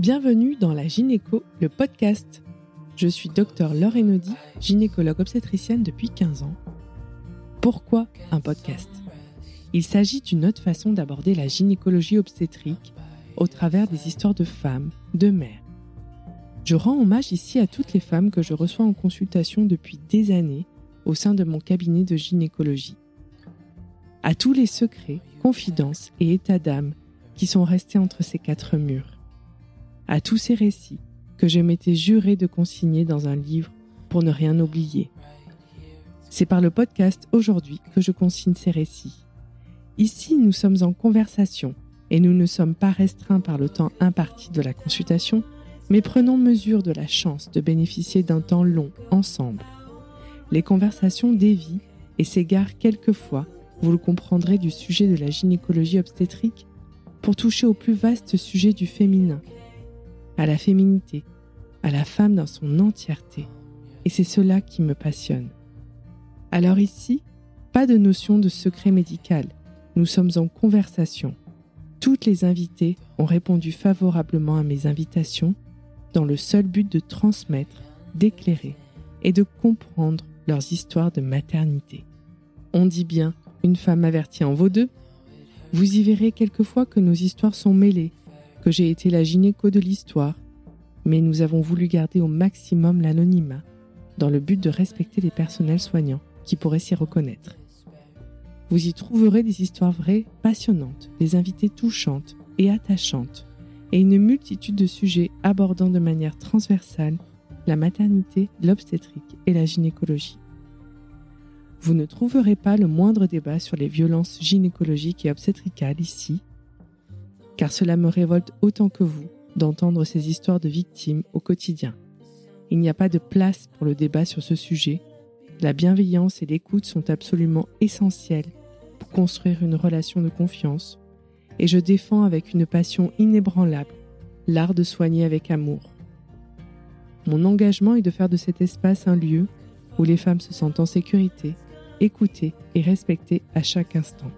Bienvenue dans la Gynéco, le podcast. Je suis docteur Laure Enodi, gynécologue obstétricienne depuis 15 ans. Pourquoi un podcast? Il s'agit d'une autre façon d'aborder la gynécologie obstétrique au travers des histoires de femmes, de mères. Je rends hommage ici à toutes les femmes que je reçois en consultation depuis des années au sein de mon cabinet de gynécologie. À tous les secrets, confidences et états d'âme qui sont restés entre ces quatre murs à tous ces récits que je m'étais juré de consigner dans un livre pour ne rien oublier. C'est par le podcast aujourd'hui que je consigne ces récits. Ici, nous sommes en conversation et nous ne sommes pas restreints par le temps imparti de la consultation, mais prenons mesure de la chance de bénéficier d'un temps long ensemble. Les conversations dévient et s'égarent quelquefois, vous le comprendrez, du sujet de la gynécologie obstétrique pour toucher au plus vaste sujet du féminin à la féminité, à la femme dans son entièreté. Et c'est cela qui me passionne. Alors ici, pas de notion de secret médical. Nous sommes en conversation. Toutes les invitées ont répondu favorablement à mes invitations dans le seul but de transmettre, d'éclairer et de comprendre leurs histoires de maternité. On dit bien une femme avertie en vaut deux. Vous y verrez quelquefois que nos histoires sont mêlées que j'ai été la gynéco de l'histoire, mais nous avons voulu garder au maximum l'anonymat dans le but de respecter les personnels soignants qui pourraient s'y reconnaître. Vous y trouverez des histoires vraies, passionnantes, des invités touchantes et attachantes, et une multitude de sujets abordant de manière transversale la maternité, l'obstétrique et la gynécologie. Vous ne trouverez pas le moindre débat sur les violences gynécologiques et obstétricales ici, car cela me révolte autant que vous d'entendre ces histoires de victimes au quotidien. Il n'y a pas de place pour le débat sur ce sujet. La bienveillance et l'écoute sont absolument essentielles pour construire une relation de confiance, et je défends avec une passion inébranlable l'art de soigner avec amour. Mon engagement est de faire de cet espace un lieu où les femmes se sentent en sécurité, écoutées et respectées à chaque instant.